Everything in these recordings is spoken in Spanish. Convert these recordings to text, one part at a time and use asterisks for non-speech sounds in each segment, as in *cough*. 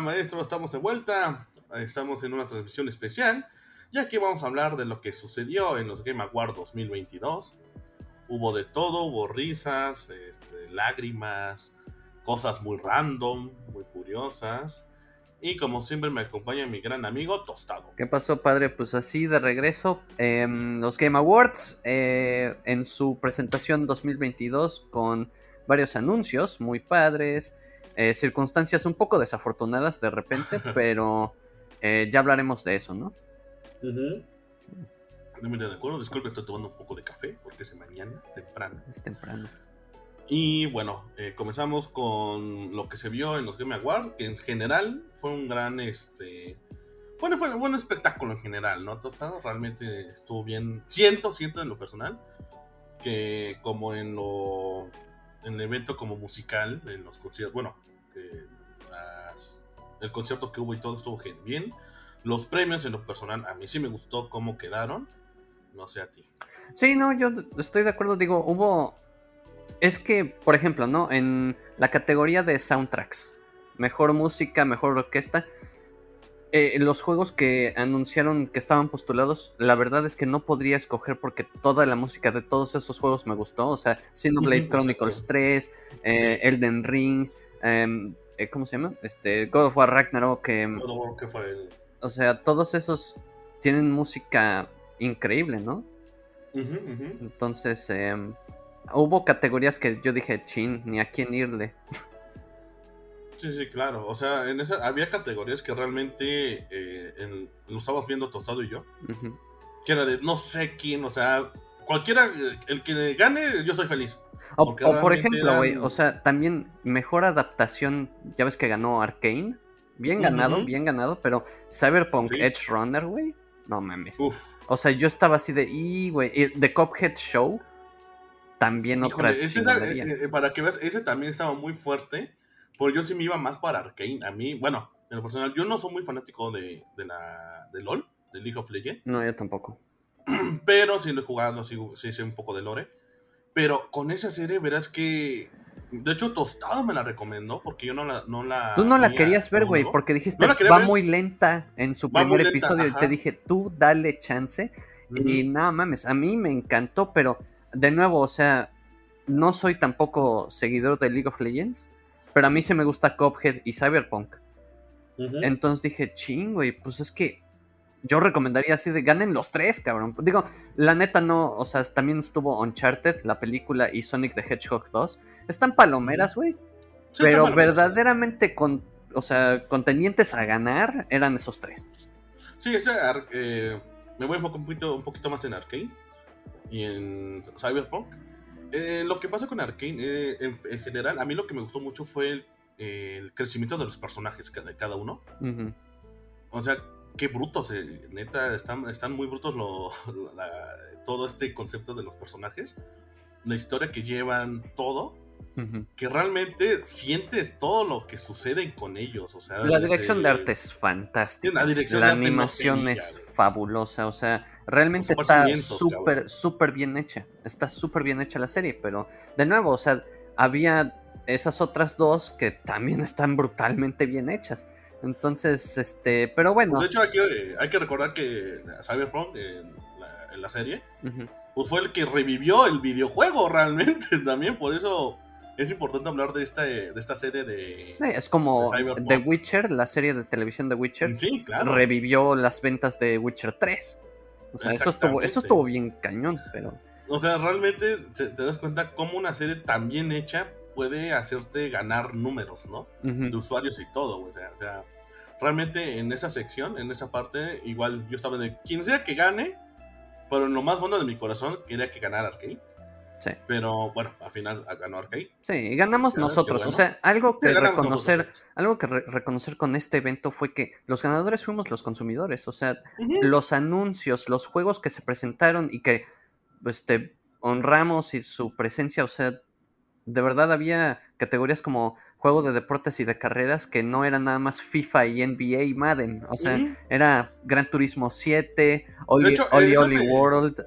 maestro, estamos de vuelta. Estamos en una transmisión especial, ya que vamos a hablar de lo que sucedió en los Game Awards 2022. Hubo de todo, hubo risas, este, lágrimas, cosas muy random, muy curiosas. Y como siempre me acompaña mi gran amigo Tostado. ¿Qué pasó, padre? Pues así de regreso. Em, los Game Awards eh, en su presentación 2022 con varios anuncios muy padres. Eh, circunstancias un poco desafortunadas de repente, *laughs* pero eh, ya hablaremos de eso, ¿no? No de acuerdo, disculpe, estoy tomando un poco de café porque es mañana, temprano. Es temprano. Y bueno, eh, comenzamos con lo que se vio en los Game Awards, que en general fue un gran, este, bueno, fue un buen espectáculo en general, ¿no? Tostado realmente estuvo bien, siento, siento en lo personal, que como en lo, el evento como musical, en los conciertos, bueno, el concierto que hubo y todo estuvo bien. Los premios en lo personal, a mí sí me gustó cómo quedaron. No sé a ti. Sí, no, yo estoy de acuerdo. Digo, hubo. Es que, por ejemplo, ¿no? En la categoría de soundtracks, mejor música, mejor orquesta. Eh, los juegos que anunciaron que estaban postulados, la verdad es que no podría escoger porque toda la música de todos esos juegos me gustó. O sea, Xenoblade Chronicles 3, eh, Elden Ring, em, eh, ¿cómo se llama? Este, God of War Ragnarok. Em, o sea, todos esos tienen música increíble, ¿no? Entonces, em, hubo categorías que yo dije, chin, ni a quién irle. *laughs* Sí, sí, claro. O sea, en esa había categorías que realmente eh, lo estábamos viendo Tostado y yo. Que era de no sé quién, o sea, cualquiera, el que gane, yo soy feliz. O, por ejemplo, güey, o sea, también mejor adaptación, ya ves que ganó Arkane. Bien ganado, bien ganado, pero Cyberpunk Edge Runner, güey, no mames. O sea, yo estaba así de, y, güey, The Cophead Show, también otra ese eh, eh, Para que veas, ese también estaba muy fuerte, porque yo sí me iba más para Arkane. A mí, bueno, en lo personal, yo no soy muy fanático de, de la de LOL, de League of Legends. No, yo tampoco. *clears throat* Pero sí lo he jugado, sí, sí sé un poco de lore. Pero con esa serie verás que. De hecho, Tostado me la recomendó porque yo no la. No la tú no la querías ver, güey, porque dijiste va muy lenta en su primer episodio. y te dije, tú dale chance. Y nada mames, a mí me encantó, pero de nuevo, o sea, no soy tampoco seguidor de League of Legends, pero a mí se me gusta Cophead y Cyberpunk. Entonces dije, ching, güey, pues es que yo recomendaría así de ganen los tres, cabrón. Digo, la neta no, o sea, también estuvo Uncharted, la película, y Sonic the Hedgehog 2. Están palomeras, güey. pero verdaderamente con, o sea, contenientes a ganar eran esos tres. Sí, ese, eh, me voy a enfocar un poquito, un poquito más en Arkane y en Cyberpunk. Eh, lo que pasa con Arkane, eh, en, general, a mí lo que me gustó mucho fue el, crecimiento de los personajes de cada uno. O sea, qué brutos, eh, neta, están, están muy brutos *laughs* todo este concepto de los personajes, la historia que llevan, todo, que realmente sientes todo lo que sucede con ellos, o sea... La dirección de arte es fantástica, la, dirección la animación es fabulosa, o sea, realmente está súper, súper bien hecha, está súper bien hecha la serie, pero de nuevo, o sea, había esas otras dos que también están brutalmente bien hechas. Entonces, este, pero bueno. de hecho, hay que, hay que recordar que Cyberpunk en la, serie, pues fue el que revivió el videojuego *laughs* realmente también, por eso es importante hablar de esta, de esta serie de... Es como The Witcher, la serie de televisión de Witcher, sí, claro. revivió las ventas de Witcher 3. O sea, eso estuvo, eso estuvo bien cañón, pero... O sea, realmente te, te das cuenta cómo una serie tan bien hecha puede hacerte ganar números, ¿no? De usuarios y todo, o sea, realmente en esa sección, en esa parte, igual yo estaba de quien sea que gane, pero en lo más bueno de mi corazón quería que ganara Arcade. Sí. Pero bueno, al final ganó Arcade. Sí, ganamos nosotros. O sea, algo que reconocer, algo que reconocer con este evento fue que los ganadores fuimos los consumidores. O sea, los anuncios, los juegos que se presentaron y que este, honramos y su presencia, o sea, de verdad había categorías como juego de deportes y de carreras que no eran nada más FIFA y NBA y Madden. O sea, era Gran Turismo 7, Oli, Oli, World,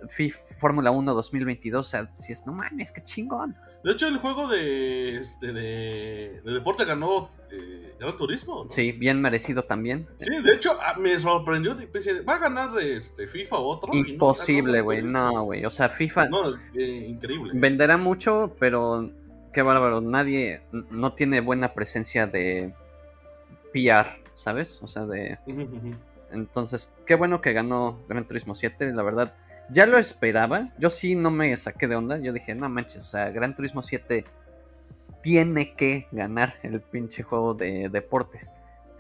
Fórmula 1 2022. O sea, si es, no mames, qué chingón. De hecho, el juego de, este, de, de deporte ganó eh, Gran Turismo. ¿no? Sí, bien merecido también. Sí, de hecho, ah, me sorprendió. Pensé, ¿va a ganar este, FIFA o otro? Imposible, ganó güey. No, güey. O sea, FIFA. No, eh, increíble. venderá mucho, pero qué bárbaro. Nadie no tiene buena presencia de PR, ¿sabes? O sea, de. Entonces, qué bueno que ganó Gran Turismo 7, la verdad. Ya lo esperaba. Yo sí no me saqué de onda. Yo dije, no manches, o sea, Gran Turismo 7 tiene que ganar el pinche juego de deportes.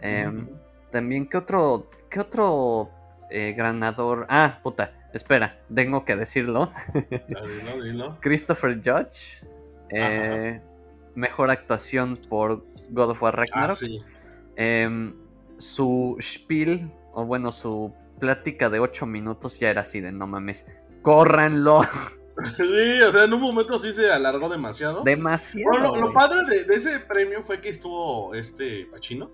Em. También, ¿qué otro, qué otro eh, ganador? Ah, puta, espera, tengo que decirlo. *laughs* Ah, Dilo, dilo. Christopher Judge. eh, mejor actuación por God of War Ah, Ragnarok. sí. Em, su spiel, o bueno, su plática de 8 minutos ya era así de no mames. Córranlo *laughs* Sí, o sea, en un momento sí se alargó demasiado. demasiado. Bueno, lo, padre de, de ese premio fue que estuvo este Pachino.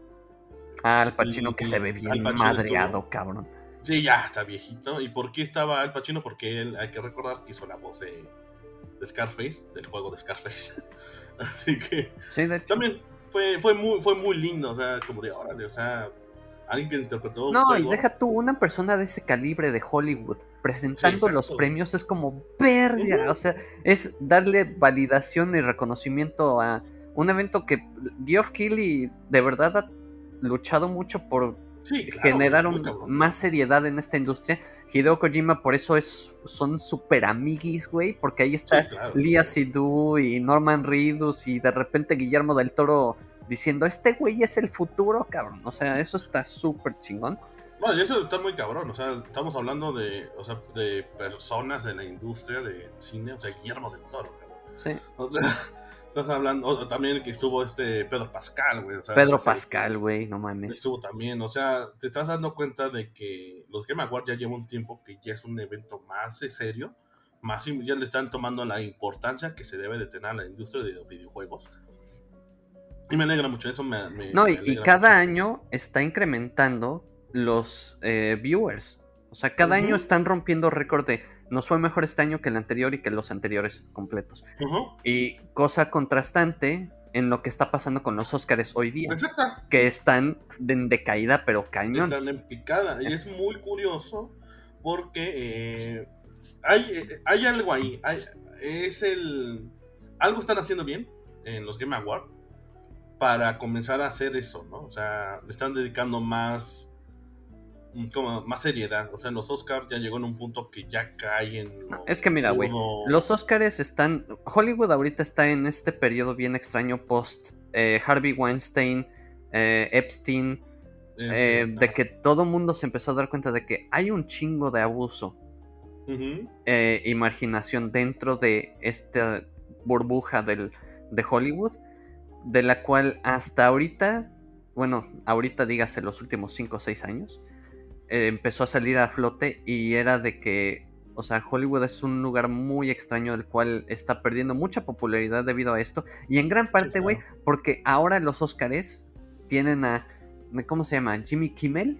Ah, Al Pacino y- que y se ve bien madreado, estuvo- cabrón. Sí, ya está viejito. ¿Y por qué estaba Al Pacino? Porque él, hay que recordar que hizo la voz de, de Scarface, del juego de Scarface. *laughs* Así que Sí, de hecho. también fue, fue, muy, fue muy lindo. O sea, como de órale, o sea, alguien que interpretó. un No, y deja tú, una persona de ese calibre de Hollywood presentando Sí, los premios es como verga. Ujú. O sea, es darle validación y reconocimiento a un evento que Geoff Keighley de verdad ha luchado mucho por Sí, claro, generar muy un- cabrón. más seriedad en esta industria. Hideo Kojima por eso es son super amiguis, güey, porque ahí está Sí, claro. Lia Sidhu y Norman Reedus y de repente Guillermo del Toro diciendo, este güey es el futuro, cabrón. O sea, eso está súper chingón. Bueno, y eso está muy cabrón, o sea, estamos hablando de, o sea, de personas en la industria del cine, o sea, Guillermo del Toro, cabrón. Sí. O sea, *laughs* estás hablando, o- también que estuvo este Pedro Pascal, güey. o sea, Pedro Pascal, güey, no mames. Estuvo también, o sea, te estás dando cuenta de que los Game Awards ya lleva un tiempo que ya es un evento más serio, más ya le están tomando la importancia que se debe de tener a la industria de los videojuegos. Y me alegra mucho, eso me, me- No, me y, cada mucho. año está incrementando los eh, viewers. O sea, cada año están rompiendo récord de nos fue mejor este año que el anterior y que los anteriores completos. Y cosa contrastante en lo que está pasando con los Oscars hoy día, Exacto. que están en decaída, pero cañón. están en picada. Y Es- es muy curioso porque eh, hay, eh, hay algo ahí. hay- es el. Algo están haciendo bien en los Game Awards para comenzar a hacer eso, ¿no? O sea, le están dedicando más. mm, Como más seriedad. O sea, los Oscars ya llegó en un punto que ya cae en. No, lo es que mira, güey. Los Oscars están. Hollywood ahorita está en este periodo bien extraño post eh, Harvey Weinstein, eh, Epstein, eh, de ajá. que todo mundo se empezó a dar cuenta de que hay un chingo de abuso eh, y marginación dentro de esta burbuja del, de Hollywood, de la cual hasta ahorita, bueno, ahorita dígase los últimos 5 o 6 años, eh, empezó a salir a flote y era de que, o sea, Hollywood es un lugar muy extraño del cual está perdiendo mucha popularidad debido a esto, y en gran parte, güey, claro. porque ahora los Óscares tienen a, ¿cómo se llama? Jimmy Kimmel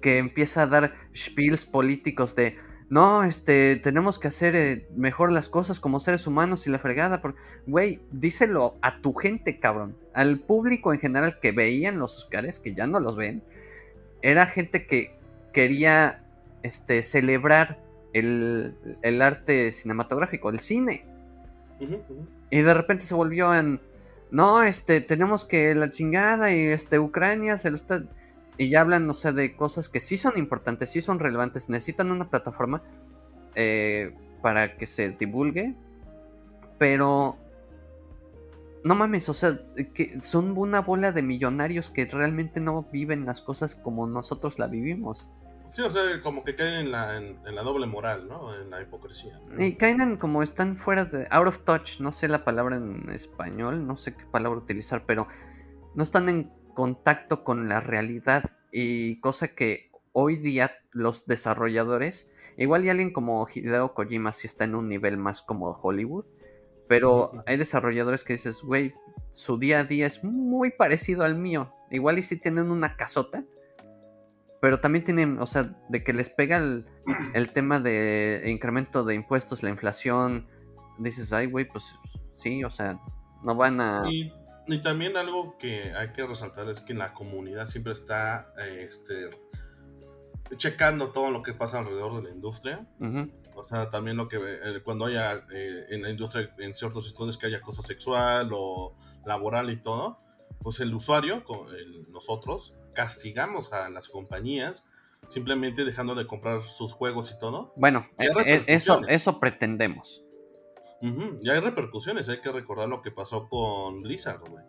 que empieza a dar spiels políticos de no, este, tenemos que hacer eh, mejor las cosas como seres humanos y la fregada. por-". Güey, díselo a tu gente, cabrón. Al público en general que veían los Oscars, que ya no los ven, era gente que quería este, celebrar el, el arte cinematográfico, el cine. Y de repente se volvió en. No, este, tenemos que la chingada y este, Ucrania se lo está. Y ya hablan, no sé, de cosas que sí son importantes, sí son relevantes. Necesitan una plataforma eh, para que se divulgue. Pero. No mames, o sea, que son una bola de millonarios que realmente no viven las cosas como nosotros la vivimos. Sí, o sea, como que caen en la, en, en la doble moral, ¿no? En la hipocresía. ¿no? Y caen en como están fuera de. out of touch, no sé la palabra en español, no sé qué palabra utilizar, pero no están en contacto con la realidad. Y cosa que hoy día los desarrolladores, igual y alguien como Hideo Kojima sí está en un nivel más como Hollywood, pero hay desarrolladores que dices, güey, su día a día es muy parecido al mío. Igual y sí tienen una casota, pero también tienen, o sea, de que les pega el, *clears throat* el tema de incremento de impuestos, la inflación. Dices, ay, güey, pues sí, o sea, no van a... y también algo que hay que resaltar es que la comunidad siempre está este, checando todo lo que pasa alrededor de la industria. O sea, también lo que eh, cuando haya eh, en la industria, en ciertos estudios que haya acoso sexual o laboral y todo, pues el usuario, el- nosotros, castigamos a las compañías simplemente dejando de comprar sus juegos y todo. Bueno, eh, eso, eso pretendemos. Ujú, Y hay repercusiones, hay que recordar lo que pasó con Blizzard, güey.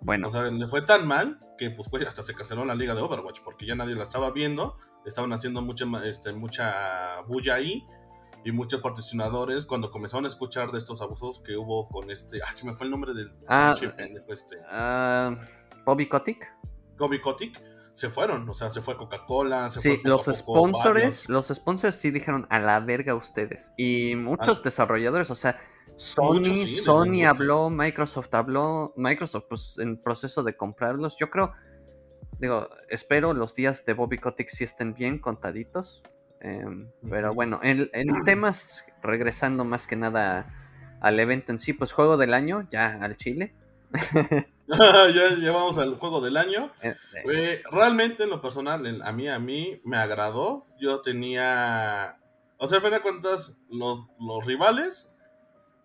Bueno, O sea, le fue tan mal que pues güey, hasta se canceló la liga de Overwatch porque ya nadie la estaba viendo, estaban haciendo mucha, este, mucha bulla ahí y muchos patrocinadores cuando comenzaron a escuchar de estos abusos que hubo con este, ah, se me fue el nombre del Ah, pinche pendejo este, ah, Bobby Kotick. Kobe Kotick, se fueron, o sea, se fue Coca-Cola, se Sí, fue los sponsors, los sponsors sí dijeron a la verga ustedes. Y muchos desarrolladores, o sea, Sony, Ah. Sí, Sony habló, Microsoft habló, Microsoft pues en proceso de comprarlos. Yo creo, digo, espero los días de Bobby Kotick sí estén bien contaditos. em, pero bueno, en, en *clears throat* temas, regresando más que nada al evento en sí, pues juego del año, ya al Chile. *laughs* *laughs* ya llevamos al juego del año. Eh, eh, realmente en lo personal, a mí, a mí me agradó. Yo tenía, o sea, al final de cuentas, los, los rivales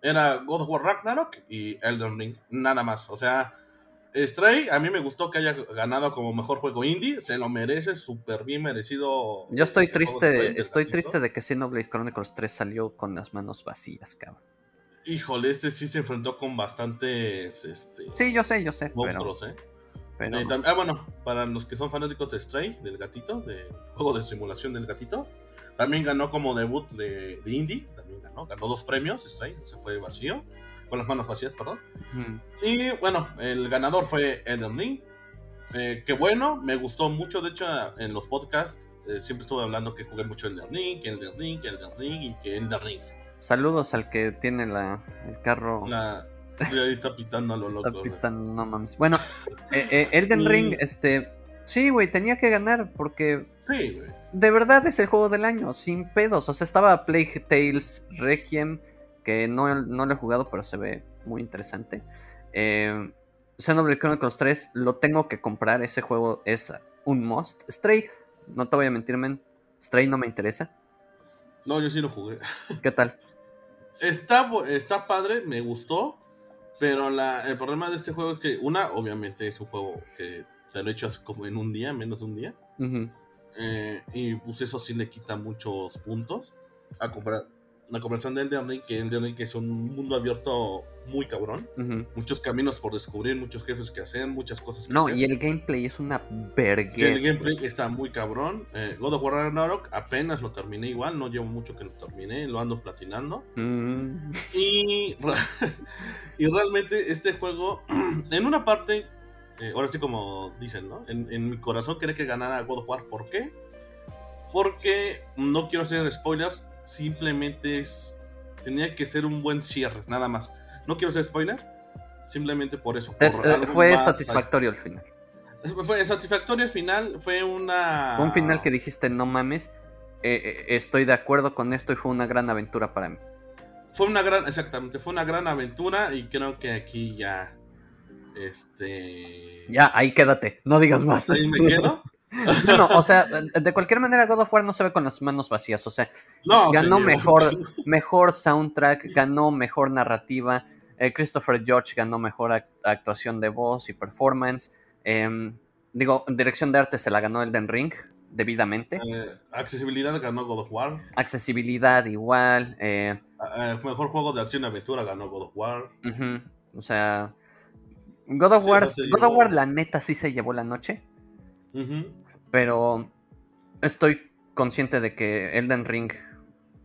era God of War Ragnarok y Elden Ring, nada más. O sea, Stray, a mí me gustó que haya ganado como mejor juego indie, se lo merece, súper bien merecido. Yo estoy triste, Stray, estoy triste de que Xenoblade Chronicles 3 salió con las manos vacías, cabrón. Híjole, este sí se enfrentó con bastantes este, Sí, yo sé, yo sé, pero, monstruos, ¿eh? pero Eh, ah, bueno, para los que son fanáticos de Stray, del gatito, del juego de simulación del gatito, también ganó como debut de, de indie, también ganó, ganó dos premios, Stray, se fue vacío, con las manos vacías, perdón. Y bueno, el ganador fue Elden Ring, eh, que bueno, me gustó mucho, de hecho en los podcasts eh, siempre estuve hablando que jugué mucho Elden Ring, que Elden Ring, que Elden Ring y que Elden Ring. Saludos al que tiene la, el carro. La, ahí está pitando a lo está loco. pitando, no mames. Bueno, *laughs* eh, eh, Elden Ring, este. Sí, güey, tenía que ganar porque Sí, güey. de verdad es el juego del año, sin pedos. O sea, estaba Plague Tales Requiem, que no, no lo he jugado, pero se ve muy interesante. Eh, Xenoblade Chronicles 3, lo tengo que comprar. Ese juego es un must. Stray, no te voy a mentir, men. Stray no me interesa. No, yo sí lo jugué. ¿Qué tal? *laughs* Está, está padre, me gustó, pero la, el problema de este juego es que, una, obviamente es un juego que te lo echas como en un día, menos de un día, eh, y pues eso sí le quita muchos puntos a comprar la comparación de Elden Ring, que Elden Ring es un mundo abierto muy cabrón, muchos caminos por descubrir, muchos jefes que hacer, muchas cosas que No, hacer. y el gameplay es una Y el vergüenza. gameplay está muy cabrón. Eh, God of War Ragnarok apenas lo terminé igual, no llevo mucho que lo terminé, lo ando platinando. Mm, Y, *laughs* y realmente este juego, *clears throat* en una parte, eh, ahora sí como dicen, ¿no? En, en mi corazón quería que ganara God of War. ¿Por qué? Porque no quiero hacer spoilers, simplemente es, tenía que ser un buen cierre, nada más. No quiero hacer spoiler, simplemente por eso. Entonces, por eh, fue satisfactorio al final. Fue satisfactorio al final, fue una... Fue un final que dijiste, no mames, eh, eh, estoy de acuerdo con esto y fue una gran aventura para mí. Fue una gran, exactamente, fue una gran aventura y creo que aquí ya, este... Ya, ahí quédate, no digas más. Ahí me quedo. No, no, o sea, de cualquier manera God of War no se ve con las manos vacías, o sea, No, ganó señor. mejor, mejor soundtrack, ganó mejor narrativa, eh, Christopher George ganó mejor ac- actuación de voz y performance, em, digo, dirección de arte se la ganó Elden Ring, debidamente, Eh, accesibilidad ganó God of War. accesibilidad igual, eh, Eh, mejor juego de acción y aventura ganó God of War. o sea, God of Sí, War, se God of War la neta sí se llevó la noche. Pero estoy consciente de que Elden Ring,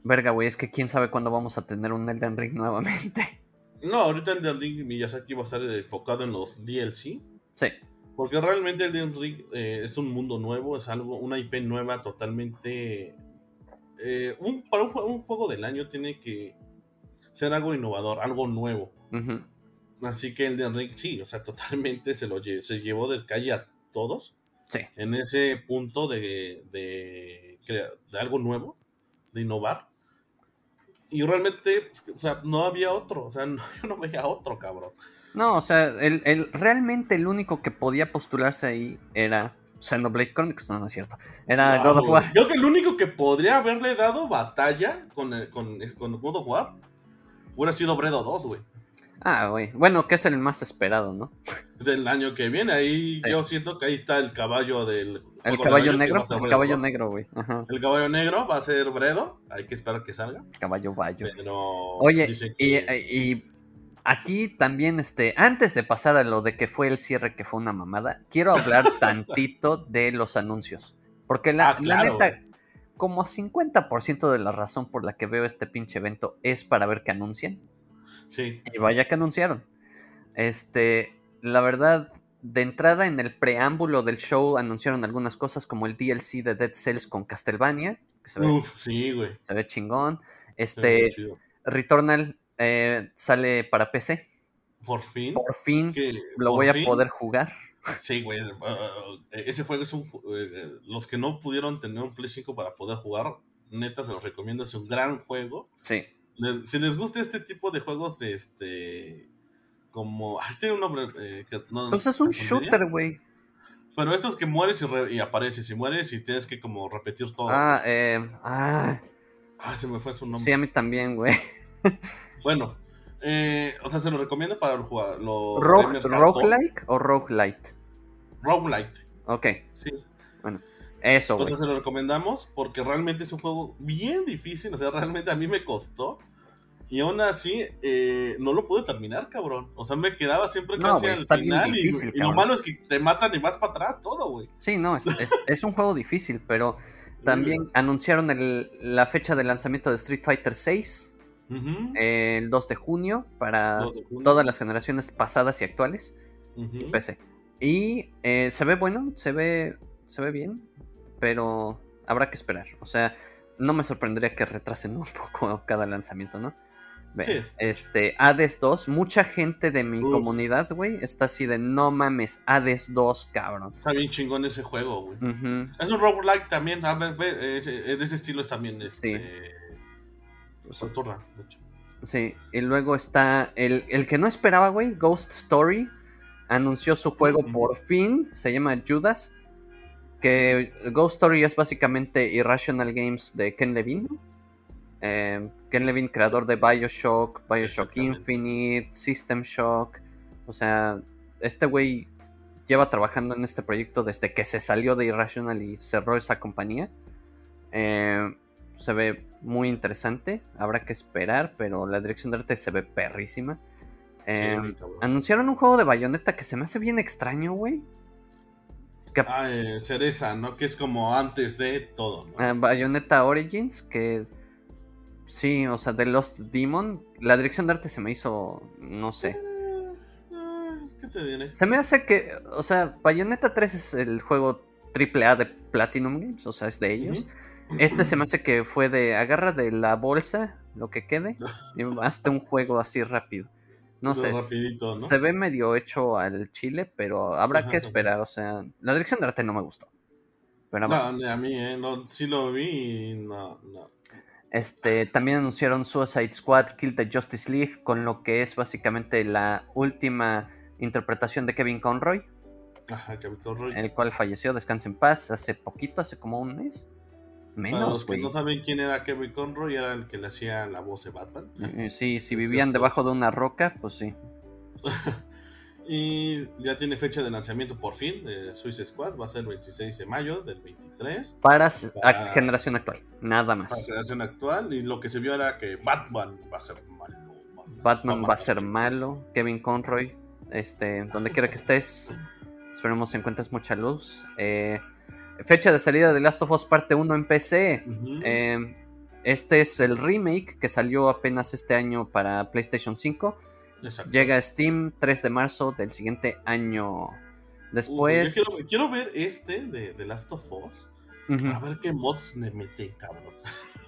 verga, güey, es que quién sabe cuándo vamos a tener un Elden Ring nuevamente. No, ahorita Elden Ring Miyazaki va a estar enfocado en los DLC. Sí. Porque realmente Elden Ring eh, es un mundo nuevo, es algo, una IP nueva totalmente. eh, un, para un, jue- un juego del año tiene que ser algo innovador, algo nuevo. Así que Elden Ring sí, o sea, *laughs* totalmente se lo lle- se llevó del calle a todos. Sí. en ese punto de, de, de algo nuevo, de innovar. Y realmente, o sea, no había otro. O sea, *laughs* no, yo no veía otro, cabrón. No, o sea, el, el- realmente el único que podía postularse ahí era Xenoblade Chronicles, no, no es cierto. Era God of. War. Creo que el único que podría haberle dado batalla con, el- con, con God of War hubiera sido Bredo 2, güey. Ah, güey. Bueno, que es el más esperado, ¿no? Del año que viene. Ahí Sí. yo siento que ahí está el caballo del. El del caballo negro. El caballo 2. negro, güey. El caballo negro va a ser Bredo. Hay que esperar que salga. Caballo bayo. Pero. Oye, y, y aquí también, este, antes de pasar a lo de que fue el cierre, que fue una mamada, quiero hablar *laughs* tantito de los anuncios. Porque la, Ah, la neta, como 50% de la razón por la que veo este pinche evento es para ver que anuncian. Sí. Y vaya que anunciaron. Este, la verdad, de entrada en el preámbulo del show anunciaron algunas cosas como el DLC de Dead Cells con Castlevania, que se ve, Uf, sí, güey. se ve chingón. Ve Este. Returnal eh, sale para PC. Por fin. Por fin que lo por voy a poder jugar. Sí, güey. uh, uh, ese juego es un. ju- eh, los que no pudieron tener un Play 5 para poder jugar, neta, se los recomiendo. Es un gran juego. Sí. Les- si les gusta este tipo de juegos, de este. Como. Ay, tiene un nombre. eh, que no- Pues es un shooter, güey. Pero estos que mueres y, re- y apareces, y mueres y tienes que como repetir todo. Ah, eh, ah, Ah, se me fue su nombre. sí, a mí también, güey. *laughs* Bueno, eh, o sea, se lo recomiendo para jugadores. Los hardcore. ¿Roguelike o Roguelite? Roguelite, Ok, sí. Eso, O güey. sea, se lo recomendamos porque realmente es un juego bien difícil. O sea, realmente a mí me costó. Y aún así, eh, no lo pude terminar, cabrón. O sea, me quedaba siempre No, casi güey, al está bien final. y- difícil, y, lo malo es que te matan y vas para atrás todo, güey. Sí, no, es, es- *laughs* es un juego difícil, pero también anunciaron el- la fecha de lanzamiento de Street Fighter VI el 2 de junio para 2 de junio. todas las generaciones pasadas y actuales y PC. Y eh, se ve bueno, se ve, se ve bien, pero habrá que esperar. O sea, no me sorprendería que retrasen un *laughs* poco cada lanzamiento, ¿no? Sí. Este, Hades 2, mucha gente de mi Uf. comunidad, güey, está así de no mames, Hades 2, cabrón. Está bien chingón ese juego, güey. Es un roguelike también. A ver, ve, es, es de ese estilo es también. Este, Son turra, de hecho. Sí, y luego está el, el que no esperaba, güey, Ghost Story. Anunció su juego por fin, se llama Judas. Que Ghost Story es básicamente Irrational Games de Ken Levine. Eh, Ken Levine, creador de Bioshock, Bioshock. Infinite, System Shock. O sea, este güey lleva trabajando en este proyecto desde que se salió de Irrational y cerró esa compañía. Eh, se ve muy interesante. Habrá que esperar, pero la dirección de arte se ve perrísima. Eh, Sí, anunciaron un juego de bayoneta que se me hace bien extraño, güey. Que- Ah, eh, cereza, ¿no? Que es como antes de todo, ¿no? eh, Bayonetta Origins, que sí, o sea, de Lost Demon. La dirección de arte se me hizo, no sé. Eh, eh, ¿Qué te diré? Se me hace que, o sea, Bayonetta 3 es el juego AAA de Platinum Games, o sea, es de ellos. Este se me *laughs* hace que fue de agarra de la bolsa lo que quede *laughs* y hazte un juego así rápido. No sé, es- Rapidito, ¿no? se ve medio hecho al chile, pero habrá que Ajá. esperar, o sea, la dirección de arte no me gustó. Pero No, a mí, ¿eh? No, sí lo vi y no, no. este también anunciaron Suicide Squad Kill the Justice League con lo que es básicamente la última interpretación de Kevin Conroy, Ajá, Capitán Roy. el cual falleció, descansa en paz, hace poquito, hace como un mes. Para Menos, los que güey. no saben quién era Kevin Conroy, era el que le hacía la voz de Batman. Eh, Sí, si vivían debajo de una roca, pues sí. *laughs* Y ya tiene fecha de lanzamiento por fin. Eh, Suicide Squad va a ser el 26 de mayo del 23. Para, Para- generación actual, nada Para más. generación actual. Y lo que se vio era que Batman va a ser malo. Batman va a ser malo, Kevin Conroy, este, donde quiera que estés, esperemos encuentres mucha luz. Eh, fecha de salida de Last of Us Parte 1 en PC. Eh, este es el remake que salió apenas este año para PlayStation 5. Exacto. Llega a Steam 3 de marzo del siguiente año. Uh, Después... quiero, quiero ver este de, de Last of Us. Ujú. Para ver qué mods le meten, cabrón.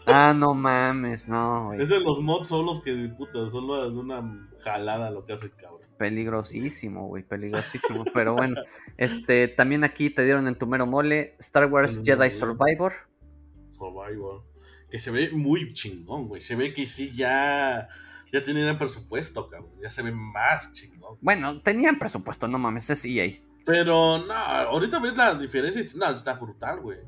Ah, no mames, no, güey. Es de los mods son los que, puta, son las de una jalada lo que hace, cabrón. Peligrosísimo, güey, peligrosísimo. Pero bueno, este, también aquí te dieron en tu mero mole Star Wars el Jedi. Survivor. Survivor. que se ve muy chingón, güey. Se ve que sí ya, ya tenían presupuesto, cabrón. Ya se ve más chingón. Bueno, tenían presupuesto, no mames, es EA. Pero no, ahorita ves la diferencia y no, está brutal, güey.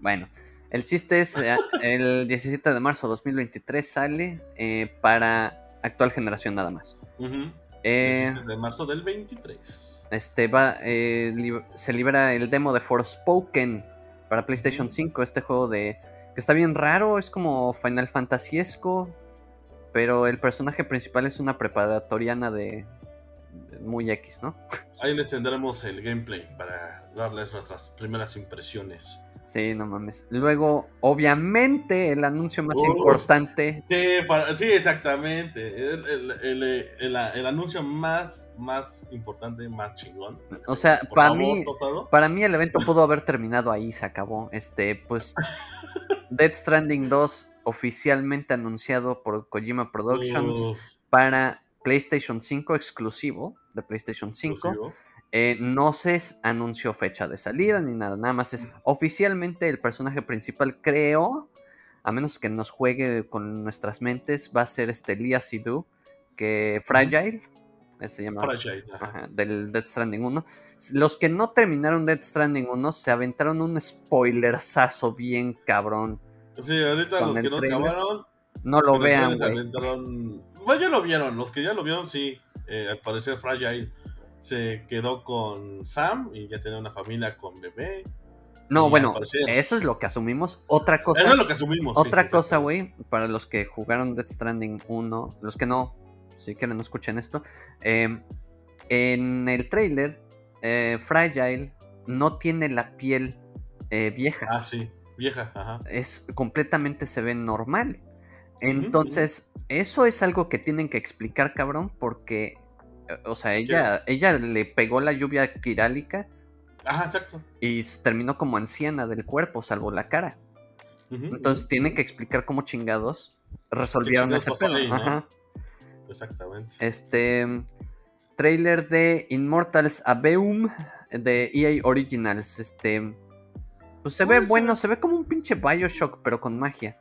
Bueno, el chiste es, eh, el 17 de marzo de 2023 sale eh, para actual generación nada más. Ujú. Eh, 17 de marzo del 23. este va, eh, li- se libera el demo de Forspoken para PlayStation Ujú. 5, este juego de que está bien raro, es como Final Fantasyesco, pero el personaje principal es una preparatoriana de, de muy X, ¿no? Ahí les tendremos el gameplay para darles nuestras primeras impresiones. Sí, no mames. Luego, obviamente, el anuncio más importante. Sí, para- sí exactamente. El, el- el- anuncio más, más importante, más chingón. O sea, Por para favor, mí, para mí el evento pudo haber terminado ahí, se acabó. Este, pues, *laughs* Dead Stranding 2 oficialmente anunciado por Kojima Productions para PlayStation 5 exclusivo de PlayStation 5. exclusivo. Eh, no se anunció fecha de salida ni nada, nada más es oficialmente el personaje principal, creo, a menos que nos juegue con nuestras mentes, va a ser este Lia Sidhu, que Fragile, se llama Fragile, ajá. ajá, del Dead Stranding 1. Los que no terminaron Dead Stranding 1 se aventaron un spoilersazo bien cabrón. Sí, ahorita los que no acabaron. No lo vean, aventaron- Bueno, ya lo vieron. Los que ya lo vieron, sí. Eh, al parecer, Fragile se quedó con Sam y ya tenía una familia con bebé. No, bueno, eso es lo que asumimos. Otra cosa. Eso es lo que asumimos. sí, Otra cosa, güey, para los que jugaron Death Stranding 1, los que no, si quieren no escuchen esto, eh, en el trailer, eh, Fragile no tiene la piel eh, vieja, Ah, sí. Vieja, ajá. es completamente se ve normal. Entonces, eso es algo que tienen que explicar, cabrón, porque, o sea, ella, ella le pegó la lluvia quirálica Ajá, exacto. y terminó como anciana del cuerpo, salvo la cara. Entonces ujú. tienen que explicar cómo chingados resolvieron ese pedo. ahí, ¿no? Ajá. Exactamente. Este trailer de Immortals Aveum de EA Originals. Este pues se ve ser. bueno, se ve como un pinche BioShock, pero con magia.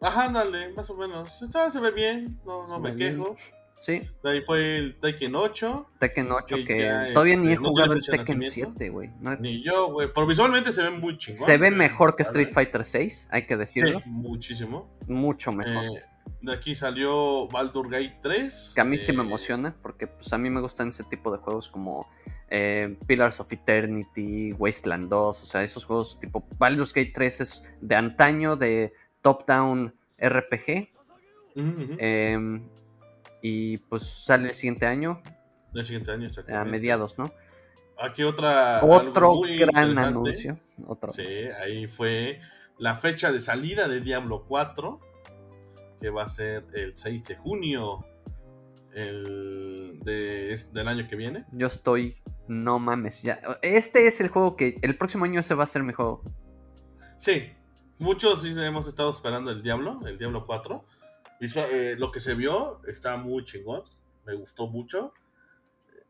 Ajá, ándale, más o menos. Está, se ve bien, no, no me bien. Sí, De ahí fue el Tekken 8. Tekken 8, Que todavía ni he este, no jugado el Tekken nacimiento. 7, güey. No Ni yo, güey. Pero visualmente se ve muy chingón. se ve mejor que. Street Fighter 6, hay que decirlo. Sí, muchísimo. Mucho mejor. Eh, de aquí salió Baldur Gate 3. Que a mí sí me eh, emociona, porque pues a mí me gustan ese tipo de juegos como eh, Pillars of Eternity, Wasteland 2, o sea, esos juegos tipo Baldur's Gate 3 es de antaño, de top-down RPG, ujú. Y pues sale el siguiente año, El siguiente año, a mediados, ¿no? Aquí otra. Otro gran anuncio. Otro. Sí, ahí fue la fecha de salida de Diablo 4, que va a ser el 6 de junio el de, del año que viene. Yo estoy, no mames, ya. Este es el juego que el próximo año ese va a ser mi juego. Sí, muchos sí hemos estado esperando el Diablo, el Diablo 4. Visual- eh, lo que se vio está muy chingón, me gustó mucho.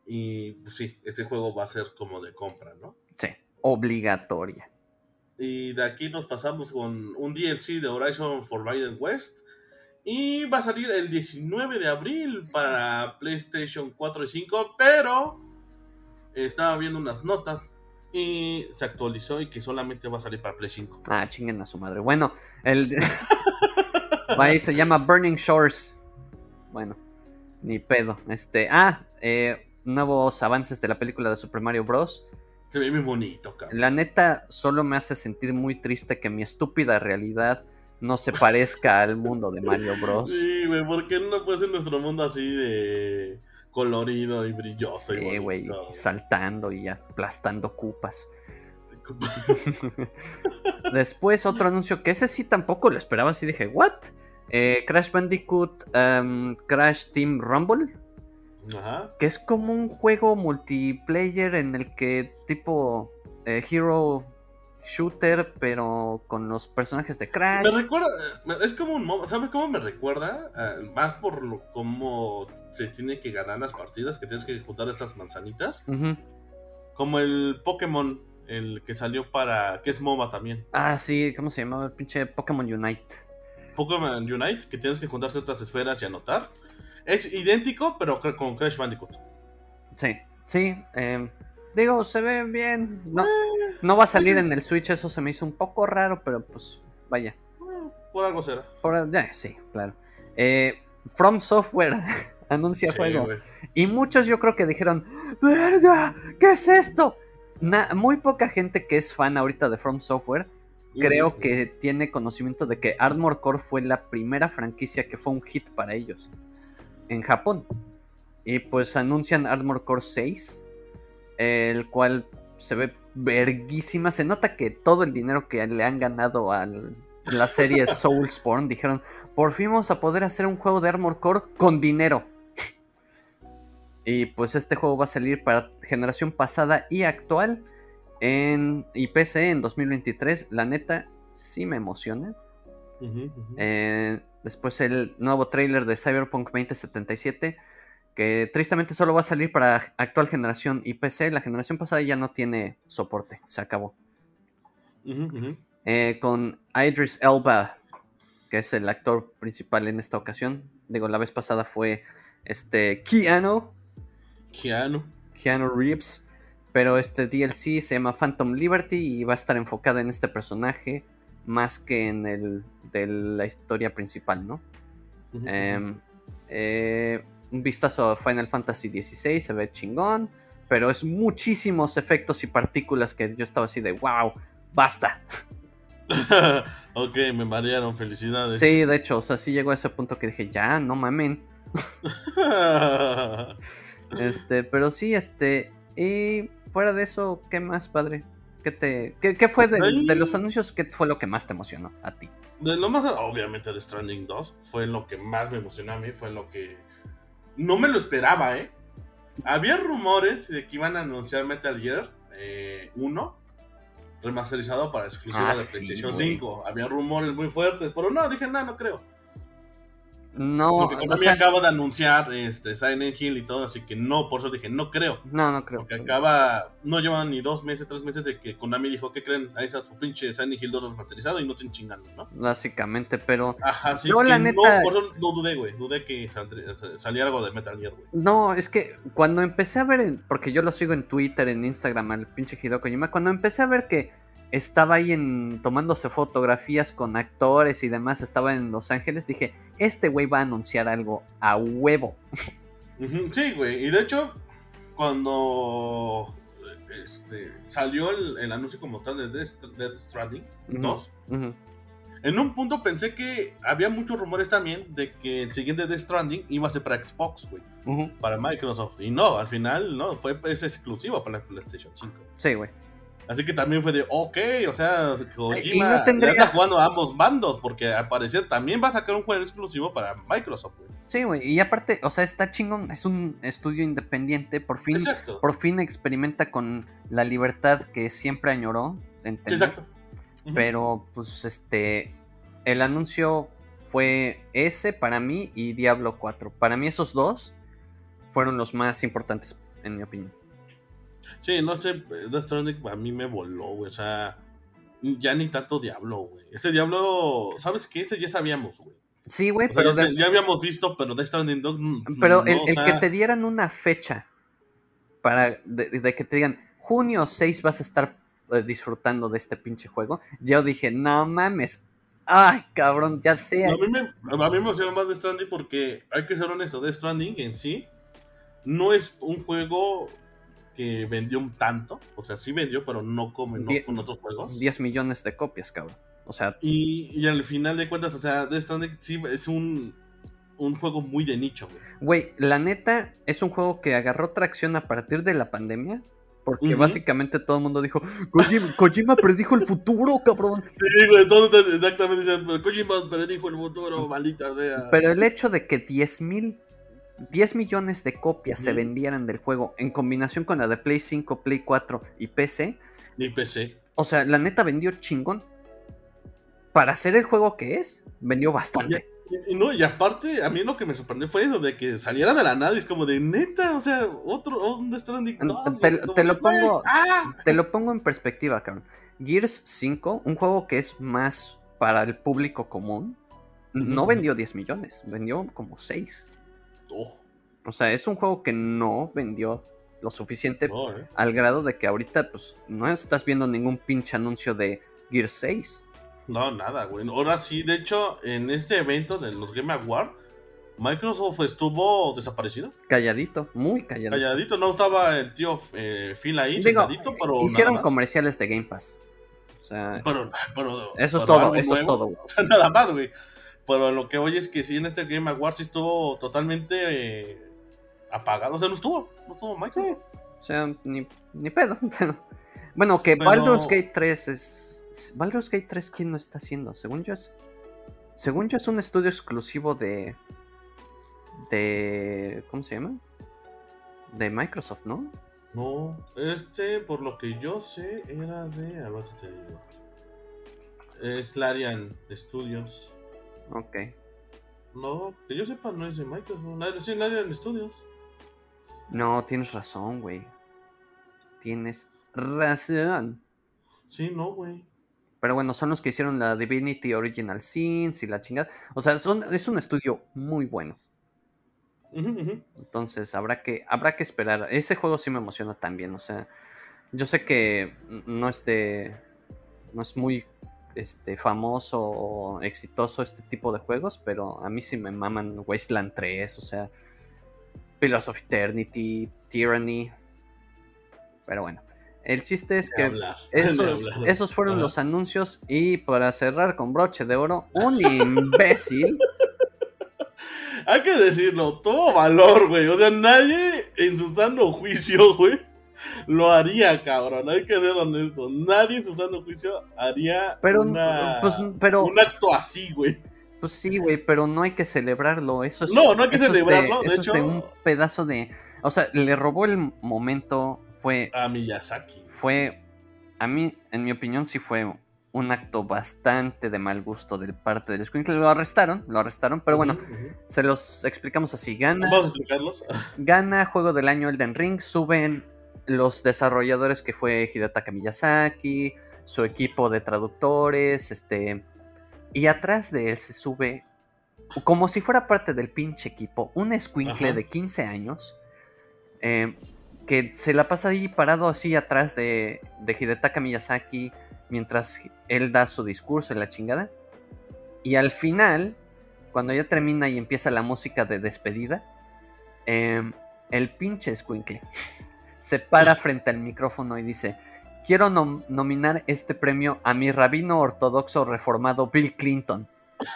Y pues, sí, este juego va a ser como de compra, ¿no? Sí, obligatoria. Y de aquí nos pasamos con un DLC de Horizon Forbidden West. Y va a salir el 19 de abril para PlayStation 4 y 5. Pero estaba viendo unas notas y se actualizó y que solamente va a salir para Play 5. Ah, chinguen a su madre. Bueno, el. *laughs* Ahí se llama Burning Shores. Bueno, ni pedo. Este. Ah, eh, nuevos avances de la película de Super Mario Bros. Se ve muy bonito, cabrón. La neta, solo me hace sentir muy triste que mi estúpida realidad no se parezca al mundo de Mario Bros. Sí, güey, ¿por qué no puede ser nuestro mundo así de colorido y brilloso? Sí, güey, saltando y aplastando cupas. *laughs* Después otro anuncio que ese sí tampoco lo esperaba, así dije, ¿what? Eh, Crash Bandicoot um, Crash Team Rumble, Ajá. que es como un juego multiplayer en el que tipo eh, Hero Shooter, pero con los personajes de Crash. Me recuerda, me- es como un ¿sabes cómo me recuerda? Más por lo, cómo se tiene que ganar las partidas, que tienes que juntar estas manzanitas. Como el Pokémon, el que salió para, que es MOBA también. Ah, sí, ¿cómo se llamaba? El pinche Pokémon Unite. Pokémon Unite, que tienes que juntar ciertas esferas y anotar. Es idéntico, pero con Crash Bandicoot. Sí, sí. eh, digo, se ve bien. No, no va a salir en el Switch, eso se me hizo un poco raro, pero pues vaya. Por algo será. Por, ya, sí, claro. Eh, From Software *laughs* anuncia Sí, juego. Y muchos yo creo que dijeron, ¡Verga! ¿Qué es esto? Na- muy poca gente que es fan ahorita de From Software creo que tiene conocimiento de que Armor Core fue la primera franquicia que fue un hit para ellos en Japón. Y pues anuncian Armor Core 6, el cual se ve verguísima. Se nota que todo el dinero que le han ganado a la serie *laughs* Soulsborne dijeron, por fin vamos a poder hacer un juego de Armor Core con dinero. Y pues este juego va a salir para generación pasada y actual en y PC en 2023. La neta sí me emociona. Eh, después el nuevo trailer de Cyberpunk 2077, que tristemente solo va a salir para actual generación y PC. La generación pasada ya no tiene soporte, se acabó. Eh, con Idris Elba, que es el actor principal en esta ocasión. Digo, la vez pasada fue este Keanu, Keanu. Keanu Reeves. Pero este DLC se llama Phantom Liberty y va a estar enfocada en este personaje más que en el de la historia principal, ¿no? Em, eh, un vistazo a Final Fantasy XVI, se ve chingón, pero es muchísimos efectos y partículas que yo estaba así de wow, basta. *laughs* ok, me marearon, felicidades. Sí, de hecho, o sea, sí llegó a ese punto que dije, ya, no mamen. *laughs* Este, pero sí, este, y fuera de eso, ¿qué más, padre? ¿Qué, te, qué, qué fue de, los anuncios? ¿Qué fue lo que más te emocionó a ti? De lo más, obviamente, de Stranding 2 fue lo que más me emocionó a mí, fue lo que no me lo esperaba, ¿eh? Había rumores de que iban a anunciar Metal Gear eh, 1 remasterizado para exclusiva Ah, de sí, PlayStation güey. 5. Había rumores muy fuertes, pero no, dije, no, no creo. No, Porque o sea, acaba de anunciar este, Silent Hill y todo, así que no, por eso dije, no creo. no, no creo. Porque acaba, no llevan ni dos meses, tres meses de que Konami dijo, ¿qué creen? Ahí está su pinche Silent Hill 2 remasterizado y no estén chingando, ¿no? Básicamente, pero Ajá, sí. Yo, la no, neta- por eso no dudé, güey. Dudé que saliera algo de Metal Gear, güey. No, es que cuando empecé a ver, porque yo lo sigo en Twitter, en Instagram, al pinche Hideo Kojima, cuando empecé a ver que estaba ahí en tomándose fotografías con actores y demás, estaba en Los Ángeles, dije, este güey va a anunciar algo a huevo. Sí, güey. Y de hecho, cuando este, salió el, el anuncio como tal de Death, Death Stranding Ujú. 2, Ujú. en un punto pensé que había muchos rumores también de que el siguiente Death Stranding iba a ser para Xbox, güey. Para Microsoft. Y no, al final, no, fue es exclusivo para la PlayStation 5. Sí, güey. Así que también fue de, ok, o sea, Kojima no tendría- ya está jugando a ambos bandos, porque al parecer también va a sacar un juego exclusivo para Microsoft, güey. Sí, güey. Y aparte, o sea, está chingón, es un estudio independiente, por fin, Exacto. por fin experimenta con la libertad que siempre añoró. en Sí, tener. exacto. Pero, pues, este. El anuncio fue ese para mí y Diablo 4. Para mí, esos dos fueron los más importantes, en mi opinión. Sí, no sé, Death Stranding a mí me voló, güey. O sea, ya ni tanto Diablo, güey. Ese Diablo, ¿sabes qué? Ese ya sabíamos, güey. Sí, güey, O sea, pero, ya, de- ya habíamos visto, pero Death Stranding 2. mm, pero no, el, o el sea, que te dieran una fecha para de, de que te digan junio 6 vas a estar eh, disfrutando de este pinche juego, yo dije, no mames. Ay, cabrón, ya sé. A mí, me, a mí me emociona más Death Stranding porque hay que ser honesto, Death Stranding en sí no es un juego que vendió un tanto. O sea, sí vendió, pero no como no con otros juegos. 10 millones de copias, cabrón. O sea, Y, y al final de cuentas, o sea, Death Stranding sí es un, un juego muy de nicho, güey. Güey, la neta es un juego que agarró tracción a partir de la pandemia. Porque básicamente todo el mundo dijo, Kojima, Kojima predijo el futuro, cabrón. Sí, güey, todos exactamente dicen, Kojima predijo el futuro, maldita sea. Pero el hecho de que 10 mil, 10 millones de copias se vendieran del juego en combinación con la de Play 5, Play 4 y PC, Ni PC. o sea, la neta vendió chingón. Para ser el juego que es, vendió bastante. Y, y no, y aparte, a mí lo que me sorprendió fue eso, de que saliera de la nada y es como de neta, o sea, otro, Death Stranding Te- 2, te- lo pongo- ¡ah! Te lo pongo en perspectiva, cabrón. Gears 5, un juego que es más para el público común, no vendió 10 millones, vendió como 6. O sea, es un juego que no vendió lo suficiente no, eh. al grado de que ahorita pues no estás viendo ningún pinche anuncio de Gear 6. No, nada, güey. Ahora sí, de hecho, en este evento de los Game Awards, Microsoft estuvo desaparecido. Calladito, muy calladito. Calladito, no estaba el tío eh, Phil ahí, Digo, pero hicieron comerciales de Game Pass. O sea, Pero, pero- eso es todo, eso es todo. O sea, *laughs* nada más, güey. Pero lo que oye es que sí, en este Game Awards sí estuvo totalmente eh, apagado. O sea, no estuvo. No estuvo Microsoft. O sea, ni, ni pedo. *laughs* pero- Bueno, que Pero- Baldur's Gate 3 es. Baldur's Gate 3, ¿quién lo está haciendo? Según yo es. Según yo es un estudio exclusivo de. De. ¿Cómo se llama? De Microsoft, ¿no? No, este, por lo que yo sé, era de. A ver, te digo. Es Larian Studios. Ok. No, que yo sepa, no es de Microsoft. Larian- Sí, Larian Studios. No, tienes razón, güey. Tienes razón. Sí, no, güey. Pero bueno, son los que hicieron la Divinity Original Sins y la chingada. O sea, son, es un estudio muy bueno. Entonces habrá que, habrá que esperar. Ese juego sí me emociona también. O sea, yo sé que no es de. No es muy este, famoso o exitoso este tipo de juegos, pero a mí sí me maman Wasteland 3, o sea, Pillars of Eternity, Tyranny. Pero bueno, el chiste es que hablar, *laughs* esos, esos fueron los anuncios y para cerrar con broche de oro, un *laughs* imbécil. Hay que decirlo, tuvo valor, güey. O sea, nadie en su sano juicio, güey, lo haría, cabrón. Hay que ser honesto. Nadie en su sano juicio haría Pero, una- pues, pero, un acto así, güey. pues sí, güey, pero no hay que celebrarlo. Eso es, No, no hay que eso es de- celebrarlo, de eso es de un pedazo de. O sea, le robó el momento. Fue, A Miyazaki. fue, a mí, en mi opinión, sí fue un acto bastante de mal gusto del parte del Squinkle. Lo arrestaron, lo arrestaron, pero bueno, se los explicamos así. Gana, Vamos a explicarlos. gana Juego del Año Elden Ring, suben los desarrolladores que fue Hidetaka Miyazaki, su equipo de traductores, este, y atrás de él se sube, como si fuera parte del pinche equipo, un escuincle Ajá. de 15 años, eh, que se la pasa ahí parado así atrás de, de Hidetaka Miyazaki, mientras él da su discurso en la chingada, y al final, cuando ya termina y empieza la música de despedida, em, el pinche Squinkle *laughs* se para frente al micrófono y dice: Quiero nom- nominar este premio a mi rabino ortodoxo reformado Bill Clinton. *laughs*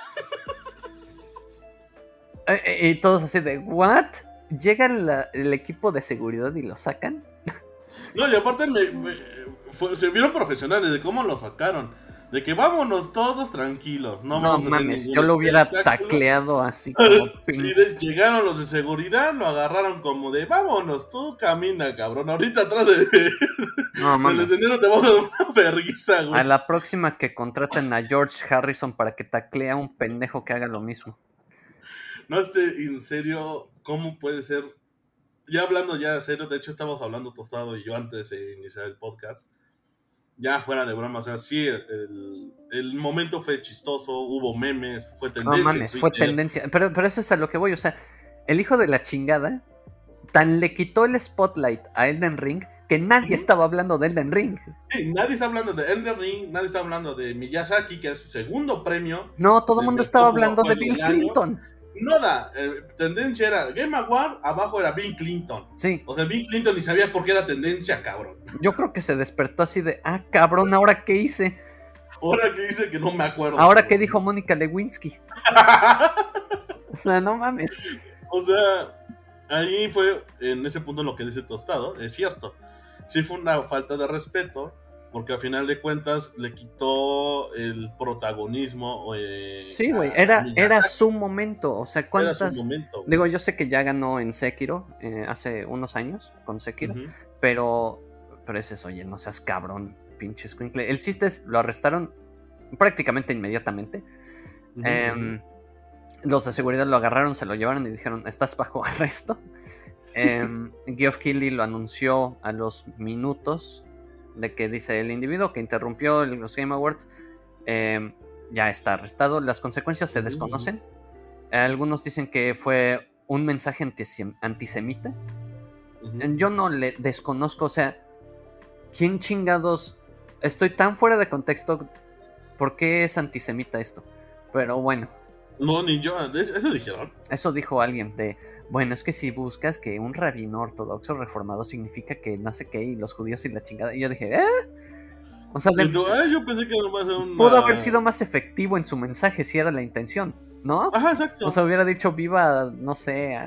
Eh, eh, y todos así de: ¿What? Llega la- el equipo de seguridad y lo sacan. No, y aparte me, me- fue- se vieron profesionales de cómo lo sacaron. De que vámonos todos tranquilos. No, No, mames, yo lo hubiera tacleado así *laughs* como Y llegaron los de seguridad, lo agarraron como de vámonos, tú camina, cabrón. Ahorita atrás de, *laughs* No mames. te vamos a dar una vergüenza, güey. A la próxima que contraten a George Harrison para que taclea a un pendejo que haga lo mismo. No, este, en serio, ¿cómo puede ser? Ya hablando ya de serio, de hecho estamos hablando Tostado y yo antes de iniciar el podcast. Ya fuera de broma, o sea, sí, el, el momento fue chistoso, hubo memes, fue No tendencia. en mames, fue tendencia. Pero, pero eso es a lo que voy. O sea, el hijo de la chingada tan le quitó el spotlight a Elden Ring que nadie estaba hablando de Elden Ring. Sí, nadie está hablando de Elden Ring, nadie está hablando de Miyazaki, que es su segundo premio. No, todo el mundo estaba hablando de Bill. Clinton. Nada, eh, tendencia era Game Award, abajo era Bill Clinton. Sí, O sea, Bill Clinton ni sabía por qué era tendencia, cabrón. yo creo que se despertó así de, ah, cabrón, ¿ahora qué hice? Ahora que dice que no me acuerdo. ¿Ahora qué dijo Mónica Lewinsky? *laughs* O sea, no mames. O sea, ahí fue en ese punto lo que dice Tostado, es cierto. Sí fue una falta de respeto, porque al final de cuentas le quitó el protagonismo. eh, Sí, güey, era, era su momento. O sea, Era ¿cuántas? su momento. Digo, yo sé que ya ganó en Sekiro eh, hace unos años con Sekiro. Ujú. Pero, pero es eso, oye, no seas cabrón, pinche escuincle. El chiste es, lo arrestaron prácticamente inmediatamente. Em, los de seguridad lo agarraron, se lo llevaron y dijeron, estás bajo *laughs* arresto. Em, Geoff Keighley lo anunció a los minutos de que dice el individuo que interrumpió los Game Awards. em, ya está arrestado. Las consecuencias se desconocen. Algunos dicen que fue un mensaje antisemita. Yo no le desconozco, o sea, ¿quién chingados? Estoy tan fuera de contexto. ¿Por qué es antisemita esto? Pero bueno. No, ni yo. Eso dijeron. Eso dijo alguien de. Bueno, es que si buscas que un rabino ortodoxo reformado significa que no sé qué, y los judíos y la chingada. Y yo dije, ¿eh? O sea, ah, yo pensé que un. Pudo haber sido más efectivo en su mensaje si era la intención. ¿no? Ajá, exacto. O sea, hubiera dicho viva, no sé.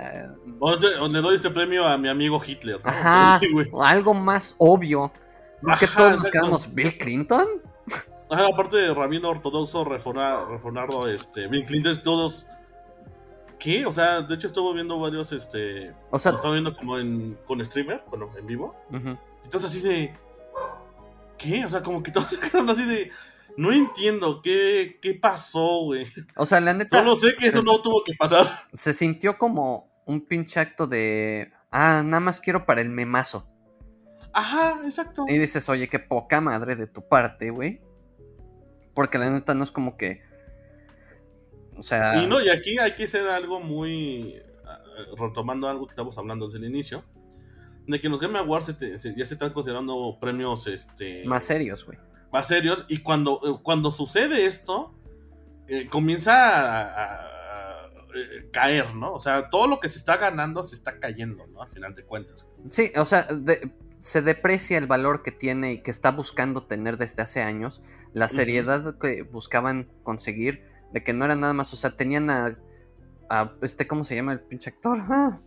O, le doy este premio a mi amigo Hitler. ¿no? Ajá, *laughs* algo más obvio. que todos nos quedamos, ¿Bill Clinton? Ajá, aparte de Ramiro Ortodoxo, Refornardo, este, Bill Clinton, todos. ¿Qué? O sea, de hecho estuve viendo varios, este. O sea, estaba viendo como en, con streamer, bueno, en vivo. Entonces así de. ¿Qué? O sea, como que todos *laughs* así de. No entiendo qué, qué pasó, güey. O sea, la neta. Solo sé que eso no tuvo que pasar. Se sintió como un pinche acto de. Ah, nada más quiero para el memazo. Ajá, exacto. Y dices, oye, qué poca madre de tu parte, güey. Porque la neta no es como que. O sea. Y no, y aquí hay que hacer algo muy. Ah, retomando algo que estamos hablando desde el inicio. De que los Game Awards ya se están considerando premios este. Más serios, güey más serios. Y cuando, eh, cuando sucede esto, eh, comienza a, eh, caer, ¿no? O sea, todo lo que se está ganando se está cayendo, ¿no? Al final de cuentas. Sí, o sea, se deprecia el valor que tiene y que está buscando tener desde hace años, la seriedad que buscaban conseguir, de que no era nada más, o sea, tenían a, este, ¿cómo se llama el pinche actor? *laughs*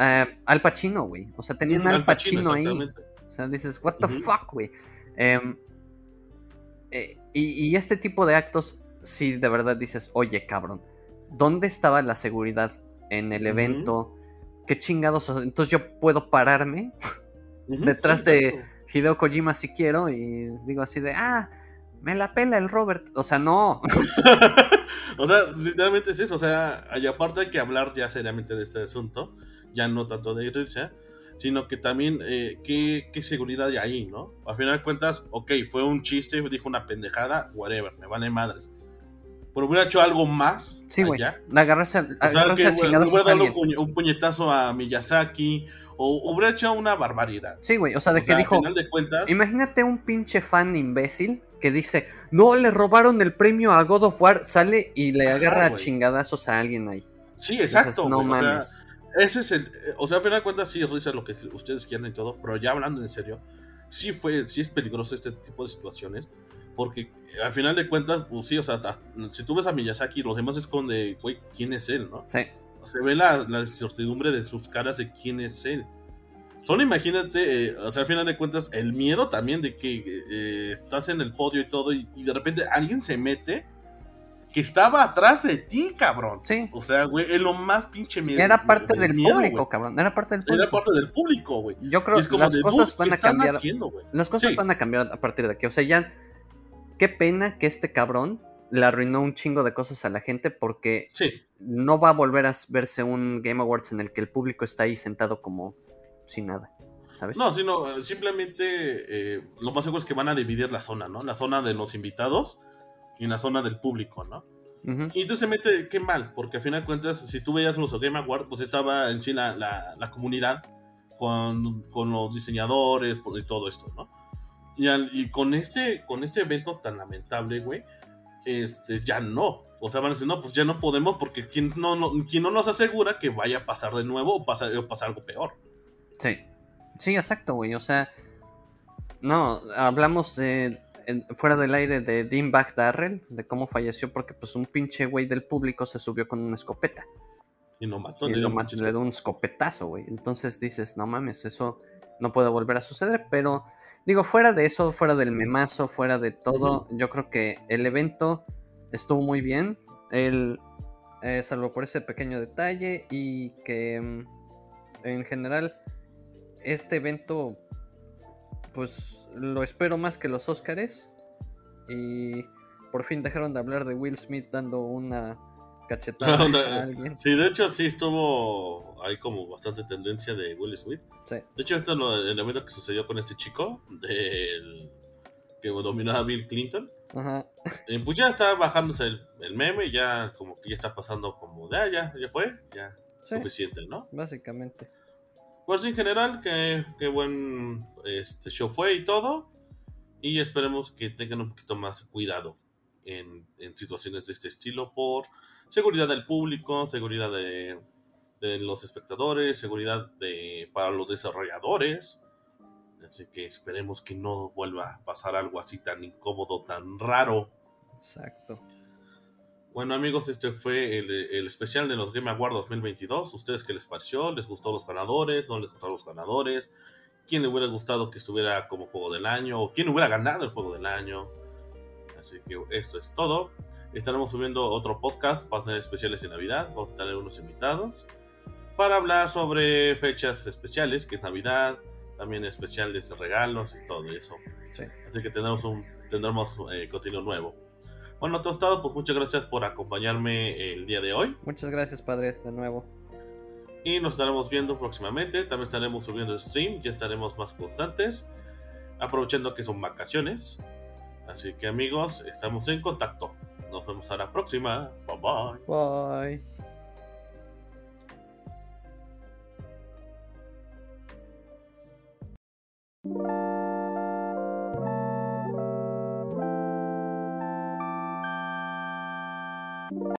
Ah, Al Pacino, güey. O sea, tenían Al Pacino, ahí. O sea, dices, what the fuck, güey. Em, eh, y, este tipo de actos, si de verdad dices, oye, cabrón, ¿dónde estaba la seguridad en el evento? ¿Qué chingados? Entonces yo puedo pararme detrás de Hideo Kojima si quiero y digo así de, ah, me la pela el Robert. O sea, no. *laughs* o sea, literalmente es eso. O sea, y aparte hay que hablar ya seriamente de este asunto, ya no tanto de irse sino que también eh, ¿qué, seguridad hay ahí, ¿no? Al final de cuentas, ok, fue un chiste, dijo una pendejada, whatever, me vale madres. Pero hubiera hecho algo más. Sí, güey. Agarrarse, agarrarse o sea, Hubiera dado un, puñetazo a Miyazaki. O hubiera hecho una barbaridad. Sí, güey. O sea, de que dijo. Al final de cuentas, imagínate un pinche fan imbécil que dice: No, le robaron el premio a God of War. Sale y le agarra a chingadazos a alguien ahí. Sí, exacto. no mames. Ese es el. O sea, al final de cuentas, sí, risa lo que ustedes quieran y todo, pero ya hablando en serio, sí fue, sí es peligroso este tipo de situaciones. Porque al final de cuentas, pues sí, o sea, si tú ves a Miyazaki, los demás esconde, güey, quién es él, ¿no? Sí. Se ve la, la incertidumbre de sus caras de quién es él. Solo imagínate, eh, o sea, al final de cuentas, el miedo también de que eh, estás en el podio y todo, y de repente alguien se mete que estaba atrás de ti, cabrón. Sí. O sea, güey, es lo más pinche miedo. Era parte del, público, cabrón. Era parte del público. Era parte del público, güey. Yo creo que las cosas van a cambiar. las cosas van a cambiar a partir de aquí. O sea, ya. Qué pena que este cabrón le arruinó un chingo de cosas a la gente porque sí. no va a volver a verse un Game Awards en el que el público está ahí sentado como sin nada. ¿Sabes? No, sino eh, simplemente eh, lo más seguro es que van a dividir la zona, ¿no? La zona de los invitados y la zona del público, ¿no? Y entonces se mete, qué mal, porque al final de cuentas, si tú veías los Game Awards, pues estaba en sí la, la, comunidad con, con, los diseñadores y todo esto, ¿no? Y, y, con, este, con este evento tan lamentable, güey, este, ya no. O sea, van a decir, no, pues ya no podemos porque ¿quién no, no, no nos asegura que vaya a pasar de nuevo o pasar, o pasar algo peor. Sí. Sí, exacto, güey. O sea, no, hablamos de fuera del aire de Dean Darrell, de cómo falleció porque pues un pinche güey del público se subió con una escopeta. Y no mató, y le, dio un escopetazo, güey. Entonces dices, no mames, eso no puede volver a suceder, pero digo, fuera de eso, fuera del memazo, fuera de todo, yo creo que el evento estuvo muy bien. El, eh, salvo por ese pequeño detalle y que mm, en general este evento pues lo espero más que los Oscars. Y por fin dejaron de hablar de Will Smith dando una cachetada *laughs* a alguien. Sí, de hecho sí estuvo hay como bastante tendencia de Will Smith. Sí. De hecho esto es el evento que sucedió con este chico del que dominó a Bill Clinton. Ajá. Eh, pues ya está bajándose el, el meme, ya como que ya está pasando como de, ah, ya, ya fue, ya Sí, suficiente, ¿no? básicamente. Pues en general, que, que buen este show fue y todo. Y esperemos que tengan un poquito más cuidado en, en situaciones de este estilo por seguridad del público, seguridad de, de los espectadores, seguridad de, para los desarrolladores. Así que esperemos que no vuelva a pasar algo así tan incómodo, tan raro. Exacto. Bueno amigos, este fue el, el especial de los Game Awards 2022. ¿Ustedes qué les pareció? ¿Les gustó los ganadores? ¿No les gustaron los ganadores? ¿Quién le hubiera gustado que estuviera como juego del año? ¿O quién hubiera ganado el juego del año? Así que esto es todo. Estaremos subiendo otro podcast para tener especiales en Navidad. Vamos a tener unos invitados para hablar sobre fechas especiales, que es Navidad, también especiales de regalos y todo eso. Sí. Así que tendremos un tendremos eh, contenido nuevo. Bueno, Tostado, pues muchas gracias por acompañarme el día de hoy. Muchas gracias, padre, de nuevo. Y nos estaremos viendo próximamente. También estaremos subiendo stream, ya estaremos más constantes. Aprovechando que son vacaciones. Así que amigos, estamos en contacto. Nos vemos a la próxima. Bye bye. Bye.